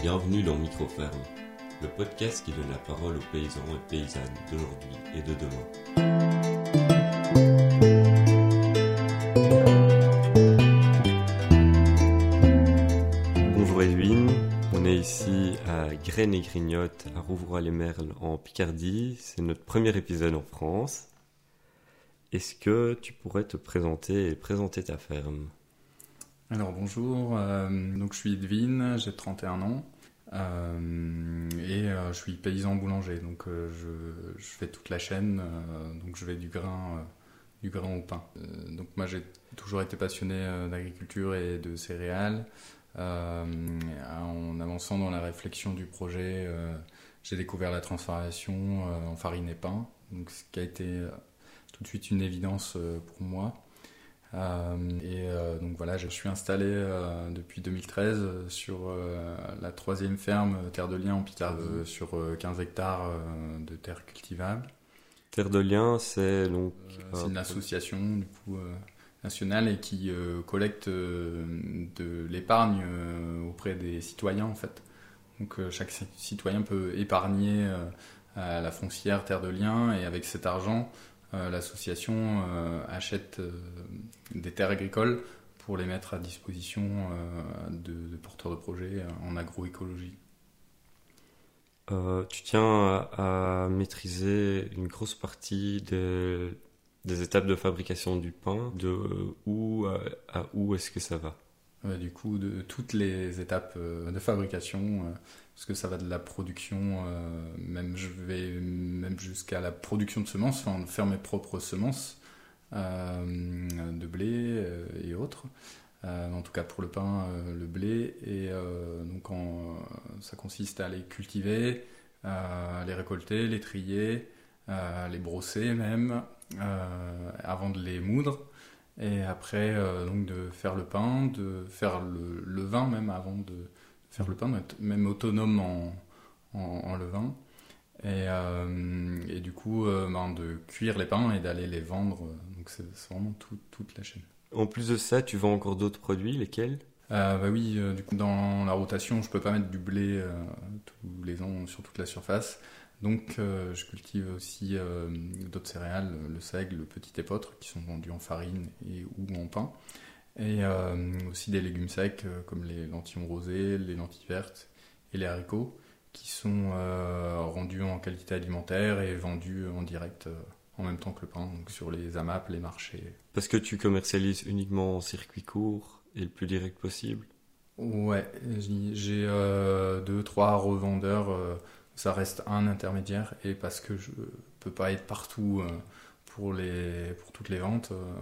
Bienvenue dans Microferme, le podcast qui donne la parole aux paysans et paysannes d'aujourd'hui et de demain. Bonjour Edwin, on est ici à Graines et Grignottes à Rouvroy-les-Merles en Picardie. C'est notre premier épisode en France. Est-ce que tu pourrais te présenter et présenter ta ferme? Alors bonjour, euh, donc je suis Edwin, j'ai 31 ans euh, et euh, je suis paysan boulanger, donc je, fais toute la chaîne, donc je vais du grain, au pain. Donc moi j'ai toujours été passionné d'agriculture et de céréales. En avançant dans la réflexion du projet, j'ai découvert la transformation en farine et pain, ce qui a été tout de suite une évidence pour moi. Euh, et euh, donc voilà, je suis installé euh, depuis 2013 euh, sur la troisième ferme Terre de Liens en Picardie, euh, sur euh, 15 hectares de terres cultivables. Terre de Liens, c'est donc. C'est une association du coup nationale et qui euh, collecte euh, de l'épargne euh, auprès des citoyens en fait. Donc chaque ci- citoyen peut épargner à la foncière Terre de Liens et avec cet argent, l'association euh, achète euh, des terres agricoles pour les mettre à disposition euh, de, porteurs de projets euh, en agroécologie. Euh, tu tiens à, maîtriser une grosse partie des, étapes de fabrication du pain, de où à, où est-ce que ça va? Du coup, de toutes les étapes euh, de fabrication, euh, parce que ça va de la production, euh, même jusqu'à la production de semences, faire mes propres semences de blé et autres. En tout cas pour le pain, le blé, et donc ça consiste à les cultiver, les récolter, les trier, les brosser même, avant de les moudre. Et après, euh, donc de faire le pain, de faire le, le vin même avant de faire le pain, d'être même autonome en, en, en levain. Et, euh, et du coup, euh, ben, de cuire les pains et d'aller les vendre. Donc c'est c'est vraiment tout- toute la chaîne. En plus de ça, tu vends encore d'autres produits, lesquels? Euh, bah oui, euh, du coup, dans la rotation, je peux pas mettre du blé euh, tous les ans sur toute la surface. Donc, euh, je cultive aussi euh, d'autres céréales, le seigle, le petit épeautre, qui sont vendus en farine et ou en pain. Et euh, aussi des légumes secs, comme les lentilles rosées, les lentilles vertes et les haricots, qui sont rendus en qualité alimentaire et vendus en direct en même temps que le pain, donc sur les AMAP, les marchés. Parce que tu commercialises uniquement en circuit court et le plus direct possible? Ouais, j'ai deux, trois revendeurs. Euh, ça reste un intermédiaire et parce que je peux pas être partout euh, pour les pour toutes les ventes, euh,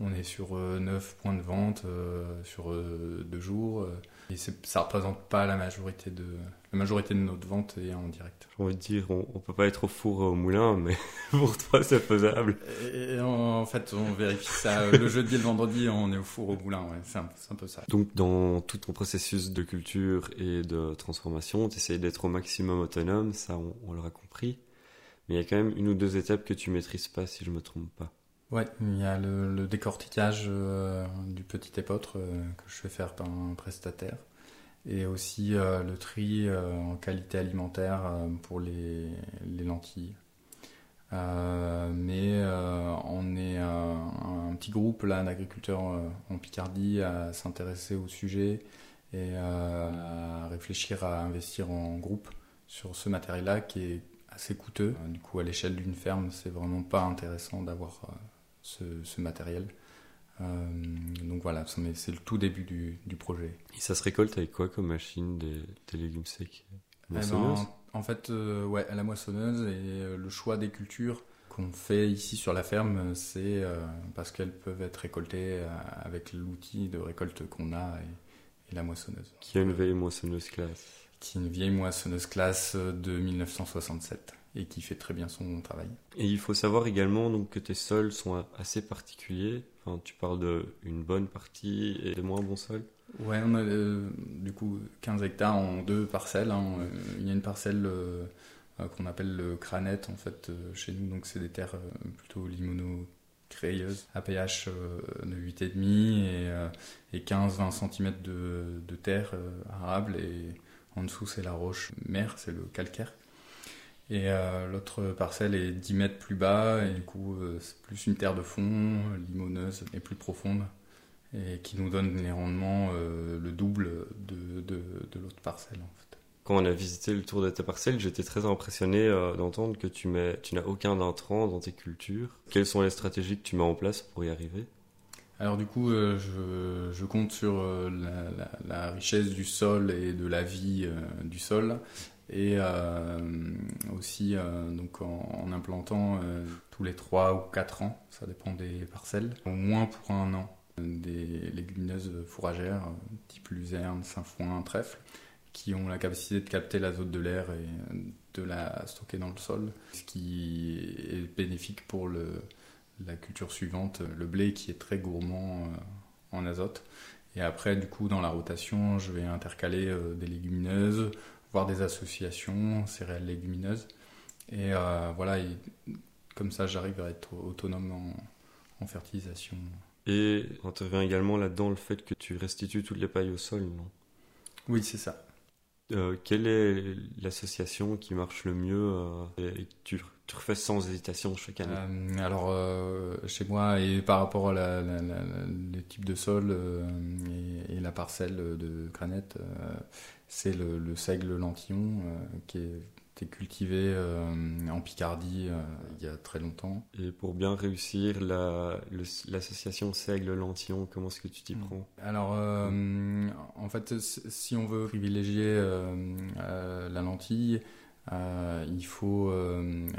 on est sur euh, neuf points de vente euh, sur euh, deux jours euh, et ça représente pas la majorité de la majorité de notre vente est en direct. J'ai envie de dire, on, on peut pas être au four et au moulin, mais pour toi, c'est faisable. Et, en, en fait, on vérifie ça le jeudi et le vendredi, on est au four au boulin, ouais, c'est un, c'est un peu ça. Donc, dans tout ton processus de culture et de transformation, tu essayes d'être au maximum autonome, ça, on, on l'aura compris. Mais il y a quand même une ou deux étapes que tu maîtrises pas, si je me trompe pas. Ouais, il y a le, le décortiquage euh, du petit épeautre euh, que je fais faire par un prestataire. Et aussi euh, le tri euh, en qualité alimentaire euh, pour les, les lentilles. Mais on est un, petit groupe là d'agriculteurs en Picardie à s'intéresser au sujet et à réfléchir à investir en groupe sur ce matériel-là qui est assez coûteux. Du coup, à l'échelle d'une ferme, c'est vraiment pas intéressant d'avoir ce matériel. Euh, donc voilà, c'est le tout début du, du projet. Et ça se récolte avec quoi comme machine des, des légumes secs? Eh Moissonneuse? ben, en fait, euh, ouais, à la moissonneuse et euh, le choix des cultures qu'on fait ici sur la ferme, c'est euh, parce qu'elles peuvent être récoltées avec l'outil de récolte qu'on a et, et la moissonneuse. Qui a une vieille moissonneuse classe. Qui est une vieille moissonneuse classe de 1967 et qui fait très bien son travail. Et il faut savoir également donc, que tes sols sont assez particuliers. Enfin, tu parles de une bonne partie et de moins bons sols. Ouais, on a euh, du coup 15 hectares en deux parcelles. hein. Euh, Il y a une parcelle euh, euh, qu'on appelle le cranette en fait euh, chez nous, donc c'est des terres euh, plutôt limono-crayeuses, à pH euh, de 8,5 et, euh, et 15-20 cm de, de terre euh, arable et En dessous, c'est la roche mère, c'est le calcaire. Et l'autre parcelle est 10 mètres plus bas, et du coup, c'est plus une terre de fond, limoneuse et plus profonde, et qui nous donne les rendements le double de, de, de l'autre parcelle. En fait quand on a visité le tour de ta parcelle, j'étais très impressionné euh, d'entendre que tu, mets, tu n'as aucun intrant dans tes cultures. Quelles sont les stratégies que tu mets en place pour y arriver? Alors du coup, euh, je, compte sur euh, la, richesse du sol et de la vie du sol, et aussi donc en, implantant tous les 3 ou 4 ans, ça dépend des parcelles, au moins pour un an, des légumineuses fourragères type luzerne, sainfoin, trèfle qui ont la capacité de capter l'azote de l'air et de la stocker dans le sol, ce qui est bénéfique pour la culture suivante, le blé qui est très gourmand euh, en azote. Et après, du coup, dans la rotation, je vais intercaler euh, des légumineuses, voire des associations, céréales légumineuses. Et euh, voilà, comme ça, j'arrive à être autonome en, en fertilisation. Et intervient également là-dedans le fait que tu restitues toutes les pailles au sol, non? Oui, c'est ça. Euh, quelle est l'association qui marche le mieux euh, et tu, tu, refais sans hésitation chaque année? Euh, Alors, chez moi, et par rapport à la, les types de sol et, la parcelle de granette, c'est le, le, seigle lentillon qui est été cultivé euh, en Picardie euh, il y a très longtemps. Et pour bien réussir l'association Seigle-Lantillon, comment est-ce que tu t'y hmm. prends? Alors, euh, en fait, si on veut privilégier la lentille, il faut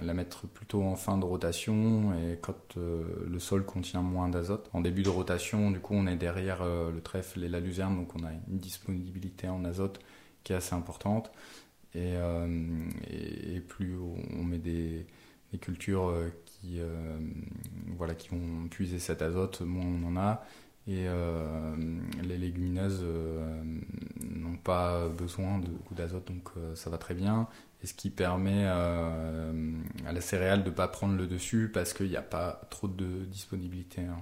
la mettre plutôt en fin de rotation et quand le sol contient moins d'azote. En début de rotation, du coup, on est derrière le trèfle et la luzerne, donc on a une disponibilité en azote qui est assez importante. Euh, et, et, plus on met des, cultures euh, qui, euh, voilà, qui vont puiser cet azote, moins on en a. Et les légumineuses n'ont pas besoin de beaucoup d'azote, donc ça va très bien. Et ce qui permet à la céréale de ne pas prendre le dessus parce qu'il n'y a pas trop de disponibilité. Hein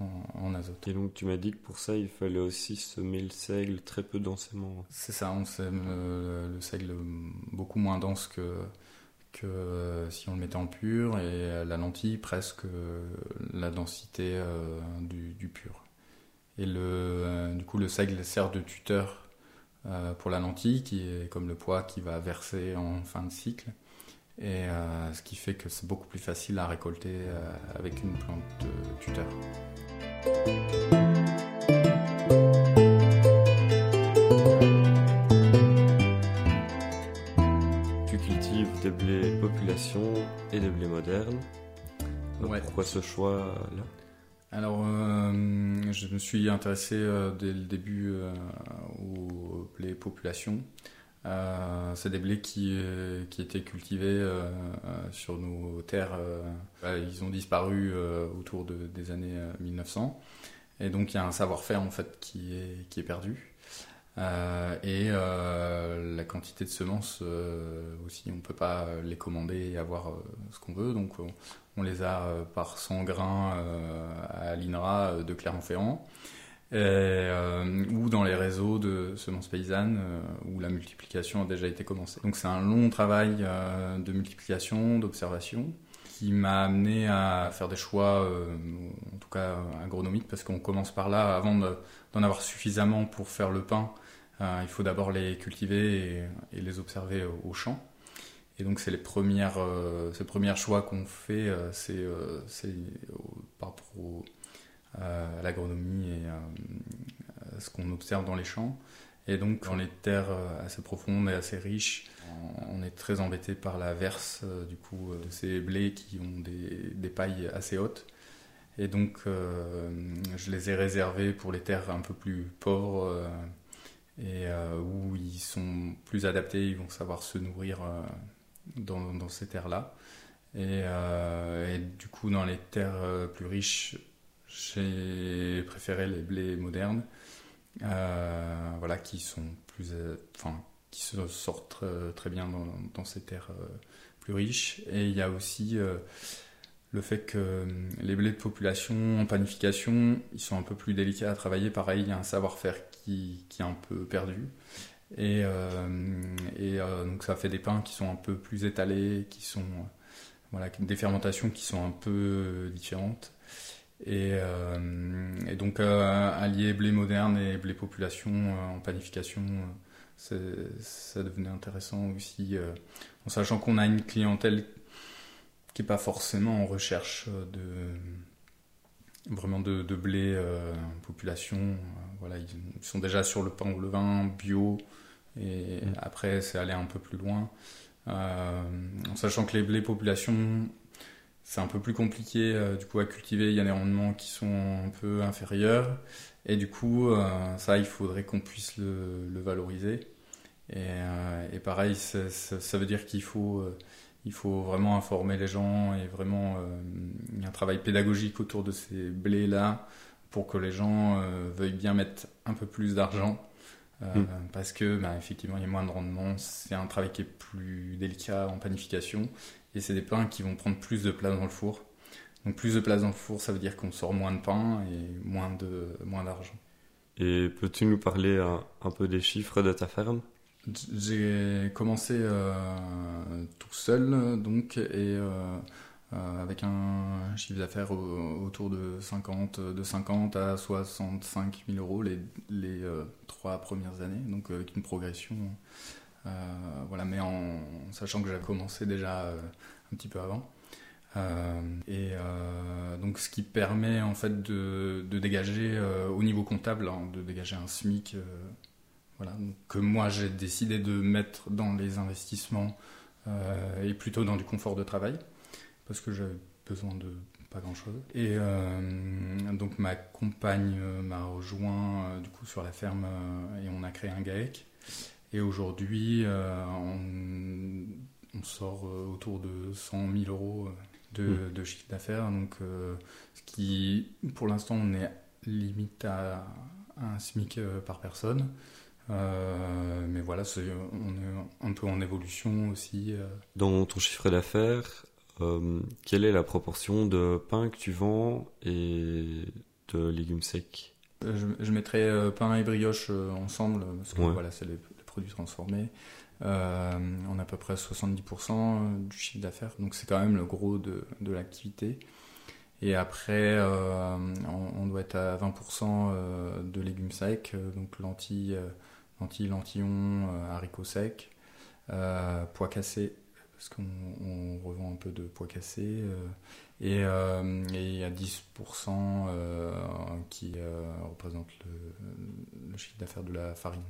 en, azote. Et donc tu m'as dit que pour ça il fallait aussi semer le seigle très peu densément. C'est ça, on sème le, seigle beaucoup moins dense que, que euh, si on le mettait en pur et la lentille presque la densité euh, du, pur. Et le, euh, du coup le seigle sert de tuteur pour la lentille qui est comme le poids qui va verser en fin de cycle. Et ce qui fait que c'est beaucoup plus facile à récolter avec une plante tuteur. Tu cultives des blés population et des blés modernes. Pourquoi ce choix-là? Alors, euh, je me suis intéressé euh, dès le début euh, aux blés population. c'est des blés qui, qui étaient cultivés sur nos terres. ils ont disparu autour de, des années 1900. Et donc il y a un savoir-faire qui est, perdu. Euh, et euh, la quantité de semences euh, aussi, on ne peut pas les commander et avoir ce qu'on veut. Donc on, les a par 100 grains à l'INRA de Clermont-Ferrand. Ou dans les réseaux de semences paysannes où la multiplication a déjà été commencée. Donc c'est un long travail de multiplication, d'observation qui m'a amené à faire des choix, euh, en tout cas agronomiques, parce qu'on commence par là, avant d'en avoir suffisamment pour faire le pain, euh, il faut d'abord les cultiver et, les observer au, champ. Et donc c'est les premières, euh, ces premiers choix qu'on fait, c'est par rapport à l'agronomie et ce qu'on observe dans les champs. Et donc dans les terres assez profondes et assez riches, on est très embêté par la verse euh, du coup euh, de ces blés qui ont des, pailles assez hautes. Et donc euh, je les ai réservés pour les terres un peu plus pauvres et où ils sont plus adaptés, ils vont savoir se nourrir dans, ces terres-là. Et, du coup, dans les terres plus riches, j'ai préféré les blés modernes, voilà, qui sont plus, enfin, qui se sortent très, bien dans, ces terres euh, plus riches. Et il y a aussi euh, le fait que euh, les blés de population en panification, ils sont un peu plus délicats à travailler. Pareil, il y a un savoir-faire qui, qui, est un peu perdu. Et, et donc ça fait des pains qui sont un peu plus étalés, qui sont voilà, des fermentations qui sont un peu différentes. Et, et donc allier blé moderne et blé population en panification, ça devenait intéressant aussi, en sachant qu'on a une clientèle qui n'est pas forcément en recherche de vraiment de, blé euh, population. Euh, voilà, ils, sont déjà sur le pain ou le vin bio. Et mm. après, c'est aller un peu plus loin. Euh, en sachant que les blés population, c'est un peu plus compliqué du coup à cultiver. Il y a des rendements qui sont un peu inférieurs. Et du coup, ça, il faudrait qu'on puisse le, valoriser. Et, pareil, ça, ça, veut dire qu'il faut il faut vraiment informer les gens et vraiment euh, il y a un travail pédagogique autour de ces blés là pour que les gens euh, veuillent bien mettre un peu plus d'argent euh, mm. parce que bah, effectivement il y a moins de rendement c'est un travail qui est plus délicat en panification et c'est des pains qui vont prendre plus de place dans le four donc plus de place dans le four ça veut dire qu'on sort moins de pain et moins de moins d'argent et peux-tu nous parler un peu des chiffres de ta ferme? J'ai commencé euh, tout seul, donc, et euh, euh, avec un chiffre d'affaires autour de 50, de 50 à 65 000 euros les, les trois premières années, donc avec une progression. Voilà, mais en, sachant que j'avais commencé déjà un petit peu avant. et donc, ce qui permet en fait de, dégager au niveau comptable, hein, de dégager un SMIC voilà, que moi j'ai décidé de mettre dans les investissements euh, et plutôt dans du confort de travail, parce que j'avais besoin de pas grand chose. Et euh, donc ma compagne euh, m'a rejoint du coup sur la ferme et on a créé un GAEC. Et aujourd'hui, on, on, sort autour de 100 000 euros de, mmh. de chiffre d'affaires. Donc, ce qui, pour l'instant, on est limite à un SMIC par personne. Euh, mais voilà, on est un peu en évolution aussi. Euh. Dans ton chiffre d'affaires, euh, quelle est la proportion de pain que tu vends et de légumes secs? Je, je, mettrais pain et brioche ensemble, parce que voilà, c'est les, produits transformés. on a à peu près 70% du chiffre d'affaires, donc c'est quand même le gros de, de l'activité. Et après, on, on, doit être à 20% de légumes secs, donc lentilles lentilles, lentillons, euh, haricots secs, euh, pois cassés, parce qu'on revend un peu de pois cassés, euh, et il y a 10% qui représente le, chiffre d'affaires de la farine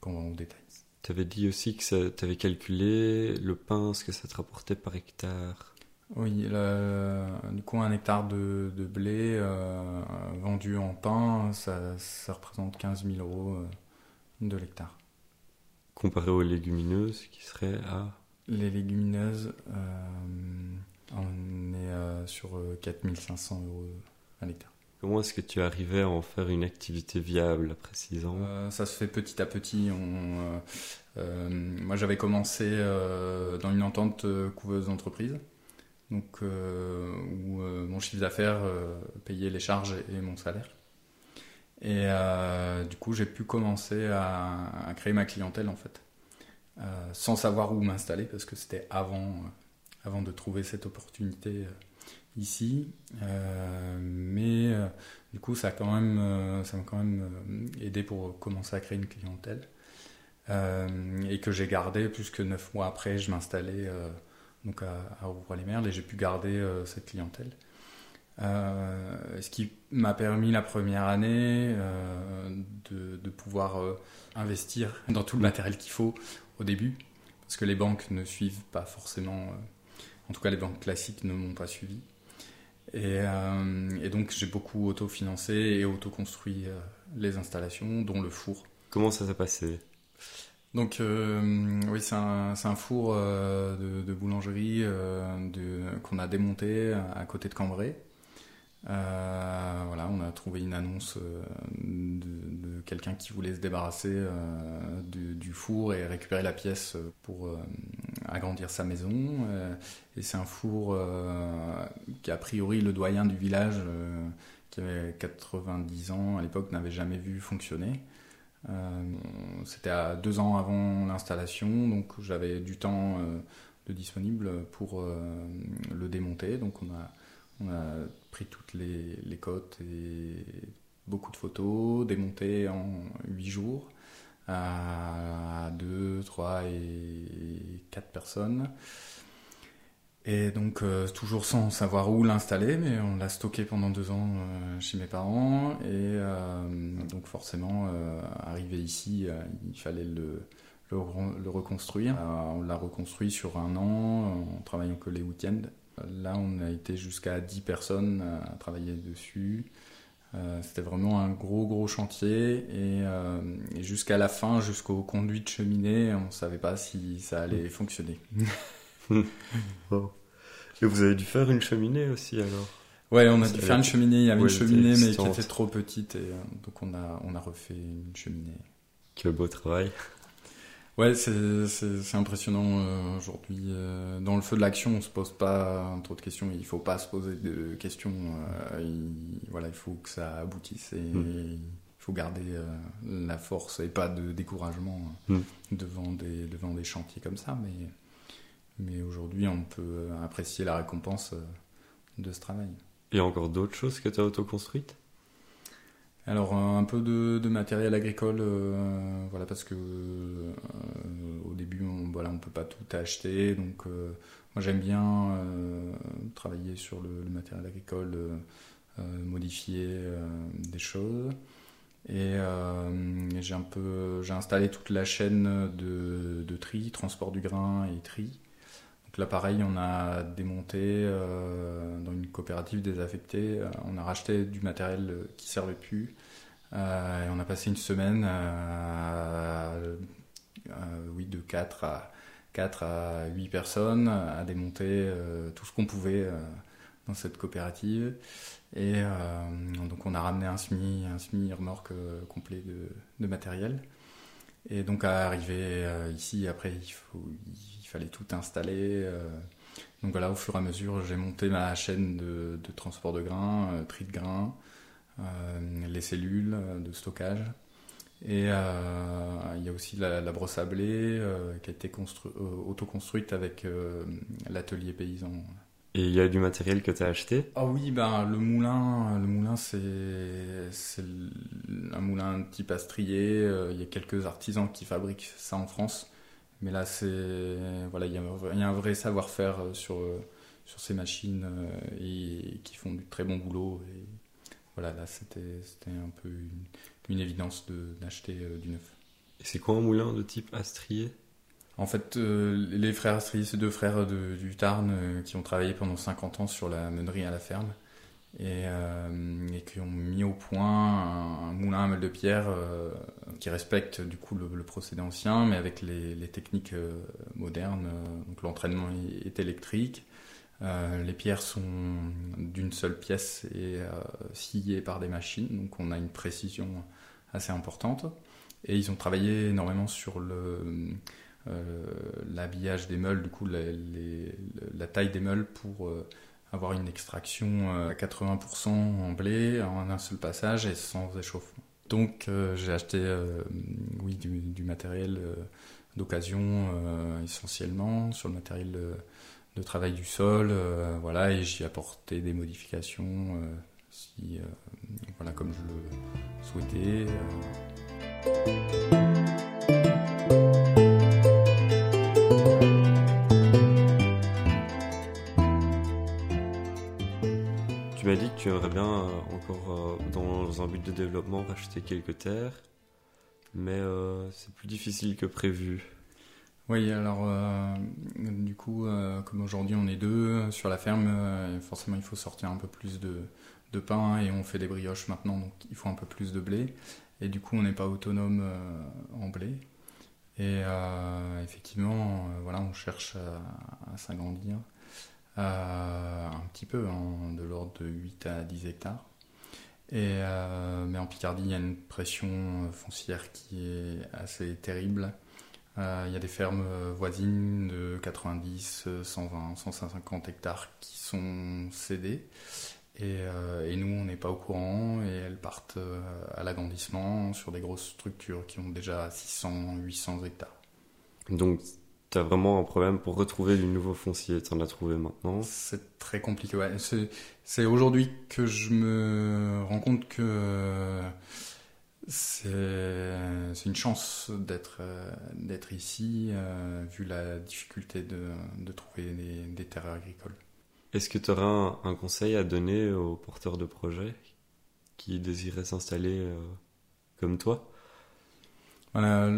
qu'on vend au détail. Tu avais dit aussi que tu avais calculé le pain, ce que ça te rapportait par hectare. Oui, du coup, un hectare de, blé vendu en pain, ça, ça, représente 15 000 euros de l'hectare. Comparé aux légumineuses qui seraient à Les légumineuses, euh, on est euh, sur 4500 euh, euros à l'hectare. Comment est-ce que tu arrivais à en faire une activité viable après 6 ans? Ça se fait petit à petit. moi, j'avais commencé dans une entente couveuse d'entreprise, donc, où mon chiffre d'affaires payait les charges et mon salaire. Et euh, du coup, j'ai pu commencer à, créer ma clientèle en fait, euh, sans savoir où m'installer parce que c'était avant, euh, avant de trouver cette opportunité ici. mais du coup, même, ça m'a quand même aidé pour commencer à créer une clientèle. et que j'ai gardé, plus que neuf mois après, je m'installais à, à les merles et j'ai pu garder cette clientèle. Euh, ce qui m'a permis la première année euh, de, pouvoir euh, investir dans tout le matériel qu'il faut au début, parce que les banques ne suivent pas forcément, en tout cas les banques classiques ne m'ont pas suivi. Et, et donc j'ai beaucoup autofinancé et auto-construit les installations, dont le four. Comment ça s'est passé? Donc oui, c'est un, un, four de, de, boulangerie qu'on a démonté à côté de Cambrai. Euh, voilà, on a trouvé une annonce euh, de, quelqu'un qui voulait se débarrasser euh, du, four et récupérer la pièce pour agrandir sa maison. et c'est un four qui, a priori, le doyen du village, qui avait 90 ans à l'époque, n'avait jamais vu fonctionner. C'était à deux ans avant l'installation, donc j'avais du temps de disponible pour le démonter. Donc on a, on a pris toutes les, les et beaucoup de photos, démonté en 8 jours à 2, 3 et 4 personnes. Et donc, euh, toujours sans savoir où l'installer, mais on l'a stocké pendant deux ans euh, chez mes parents. Et euh, donc, forcément, arrivé ici, il fallait le, le, le reconstruire. on l'a reconstruit sur un an, en travaillant que les week-ends. Là, on a été jusqu'à 10 personnes à travailler dessus. Euh, c'était vraiment un gros gros chantier et, euh, jusqu'à la fin, jusqu'au conduit de cheminée, on ne savait pas si ça allait fonctionner. Et vous avez dû faire une cheminée aussi alors? Ouais, on a dû faire une cheminée. Il y avait une cheminée mais qui était trop petite et euh, donc on a, on a refait une cheminée. Quel beau travail. Ouais, c'est impressionnant euh, aujourd'hui. Euh, dans le feu de l'action, on se pose pas trop de questions. Il faut pas se poser de questions. Euh, il, voilà, il faut que ça aboutisse et hmm. il faut garder la force et pas de découragement hmm. devant des devant des chantiers comme ça. Mais mais aujourd'hui, on peut apprécier la récompense de ce travail. Il y a encore d'autres choses que tu as autoconstruites? Alors un peu de, matériel agricole, euh, voilà parce que euh, au début on voilà peut pas tout acheter, donc euh, moi j'aime bien travailler sur le, matériel agricole, modifier des choses et j'ai un peu j'ai installé toute la chaîne de, tri, transport du grain et tri. Donc là pareil on a démonté dans une coopérative désaffectée, on a racheté du matériel qui servait plus euh, on a passé une semaine, euh, oui, de 4 à, 4 à 8 personnes à démonter euh, tout ce qu'on pouvait dans cette coopérative. Et donc on a ramené un semi, un semi remorque complet de, de, matériel. Et donc à arriver ici, après il, faut, fallait tout installer. donc voilà, au fur et à mesure, j'ai monté ma chaîne de, de transport de grains, tri de grains, euh, les cellules euh, de stockage. Et euh, il y a aussi la, brosse à blé qui a été auto-construite avec l'atelier paysan. Et il y a du matériel que tu as acheté? Ah oui, ben, le moulin, le moulin c'est, un moulin type astrier. Il y a quelques artisans qui fabriquent ça en France. Mais là, c'est, voilà, il y, a un vrai savoir-faire sur, sur ces machines et, qui font du très bon boulot. Et voilà, là c'était un peu une, évidence d'acheter euh, du neuf. Et c'est quoi un moulin de type Astrier? En fait, euh, les frères Astrier, c'est deux frères du Tarn euh, qui ont travaillé pendant 50 ans sur la meunerie à la ferme et, qui ont mis au point un, moulin à meule de pierre qui respecte du coup le, procédé ancien mais avec les, techniques modernes. donc l'entraînement est électrique. Euh, les pierres sont d'une seule pièce et euh, sciées par des machines, donc on a une précision assez importante. Et ils ont travaillé énormément sur euh, l'habillage des meules, du coup la taille des meules pour avoir une extraction à 80% en blé en un seul passage et sans échauffement. Donc j'ai acheté oui, du, matériel d'occasion essentiellement sur le matériel de travail du sol, euh, voilà, et j'y apporté des modifications, euh, si, euh, voilà, comme je le souhaitais. Encore, dans un but de développement, racheter quelques terres, mais c'est plus difficile que prévu. Oui, alors euh, du coup, euh, comme aujourd'hui on est deux euh, sur la ferme, forcément il faut sortir un peu plus de, pain et on fait des brioches maintenant, donc il faut un peu plus de blé. Et du coup, on n'est pas autonome en blé. Et effectivement, voilà, on cherche à, s'agrandir un petit peu, hein, de l'ordre de 8 à 10 hectares. Et, mais en Picardie, il y a une pression foncière qui est assez terrible. Euh, il y a des fermes euh, voisines de 90, 120, 150 hectares qui sont cédées. Et, nous, on n'est pas au courant et elles partent à l'agrandissement sur des grosses structures qui ont déjà 600, 800 hectares. Tu as vraiment un problème pour retrouver du nouveau foncier. Tu en as trouvé maintenant C'est très compliqué. Ouais. C'est aujourd'hui que je me rends compte que c'est une chance d'être d'être ici, euh, vu la difficulté de, de trouver des, des, terres agricoles. Est-ce que tu auras un, un, conseil à donner aux porteurs de projets qui désiraient s'installer euh, comme toi? Voilà,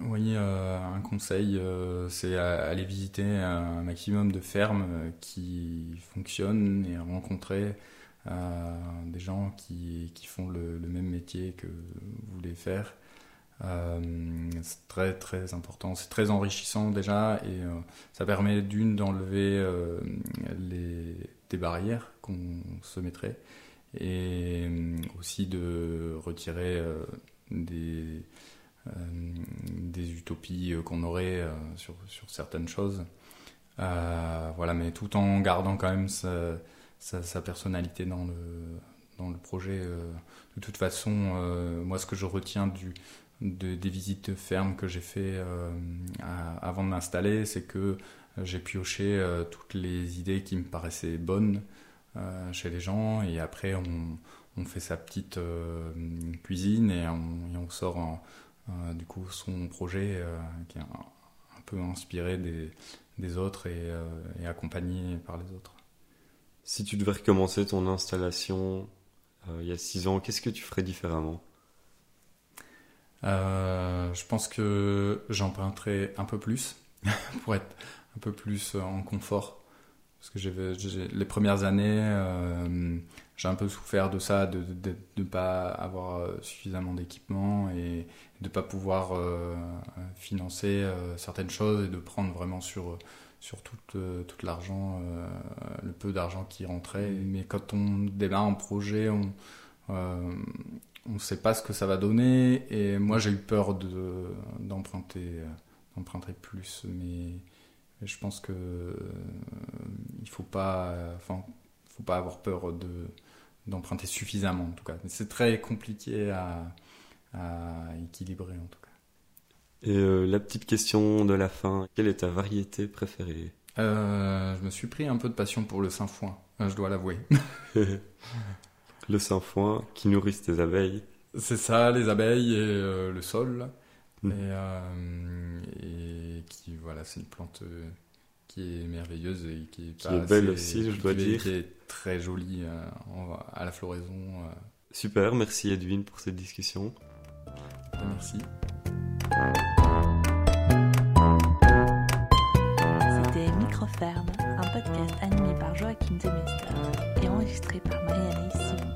oui, euh, un conseil, euh, c'est aller visiter un maximum de fermes euh, qui fonctionnent et rencontrer des gens qui, qui font le, même métier que vous voulez faire. c'est très très important, c'est très enrichissant déjà et ça permet d'une d'enlever les, des barrières qu'on se mettrait et aussi de retirer des des utopies euh, qu'on aurait euh, sur, sur, certaines choses. voilà, mais tout en gardant quand même sa, personnalité dans le, dans le projet. de toute façon, moi, ce que je retiens des visites de ferme que j'ai fait avant de m'installer, c'est que j'ai pioché toutes les idées qui me paraissaient bonnes chez les gens et après on, fait sa petite cuisine et on, et on sort en, euh, du coup, son projet euh, qui est un, peu inspiré des, des autres et, euh, et, accompagné par les autres. Si tu devais recommencer ton installation il y a six ans, qu'est-ce que tu ferais différemment? Je pense que j'emprunterais un peu plus pour être un peu plus en confort. Parce que j'ai, les premières années, j'ai un peu souffert de ça, de ne pas avoir suffisamment d'équipement et, de pas pouvoir euh, financer euh, certaines choses et de prendre vraiment sur sur tout, euh, tout l'argent, le peu d'argent qui rentrait. Mm. Mais quand on démarre un projet, on ne sait pas ce que ça va donner. Et moi, j'ai eu peur de, d'emprunter, d'emprunter plus. Mais, je pense que il faut pas, enfin, faut pas avoir peur de, d'emprunter suffisamment, en tout cas. C'est très compliqué à, à équilibrer en tout cas. Et euh, la petite question de la fin, quelle est ta variété préférée? Euh, Je me suis pris un peu de passion pour le sainfoin, euh, je dois l'avouer. le sainfoin qui nourrit tes abeilles. C'est ça, les abeilles et le sol. Mm. Et, qui, voilà, c'est une plante qui est merveilleuse et qui est, qui est belle aussi, je dois dire. Qui est très jolie à la floraison. Super, merci Edwin pour cette discussion. Merci. C'était Microferme, un podcast animé par Joachim Zemester et enregistré par Marianne Simon.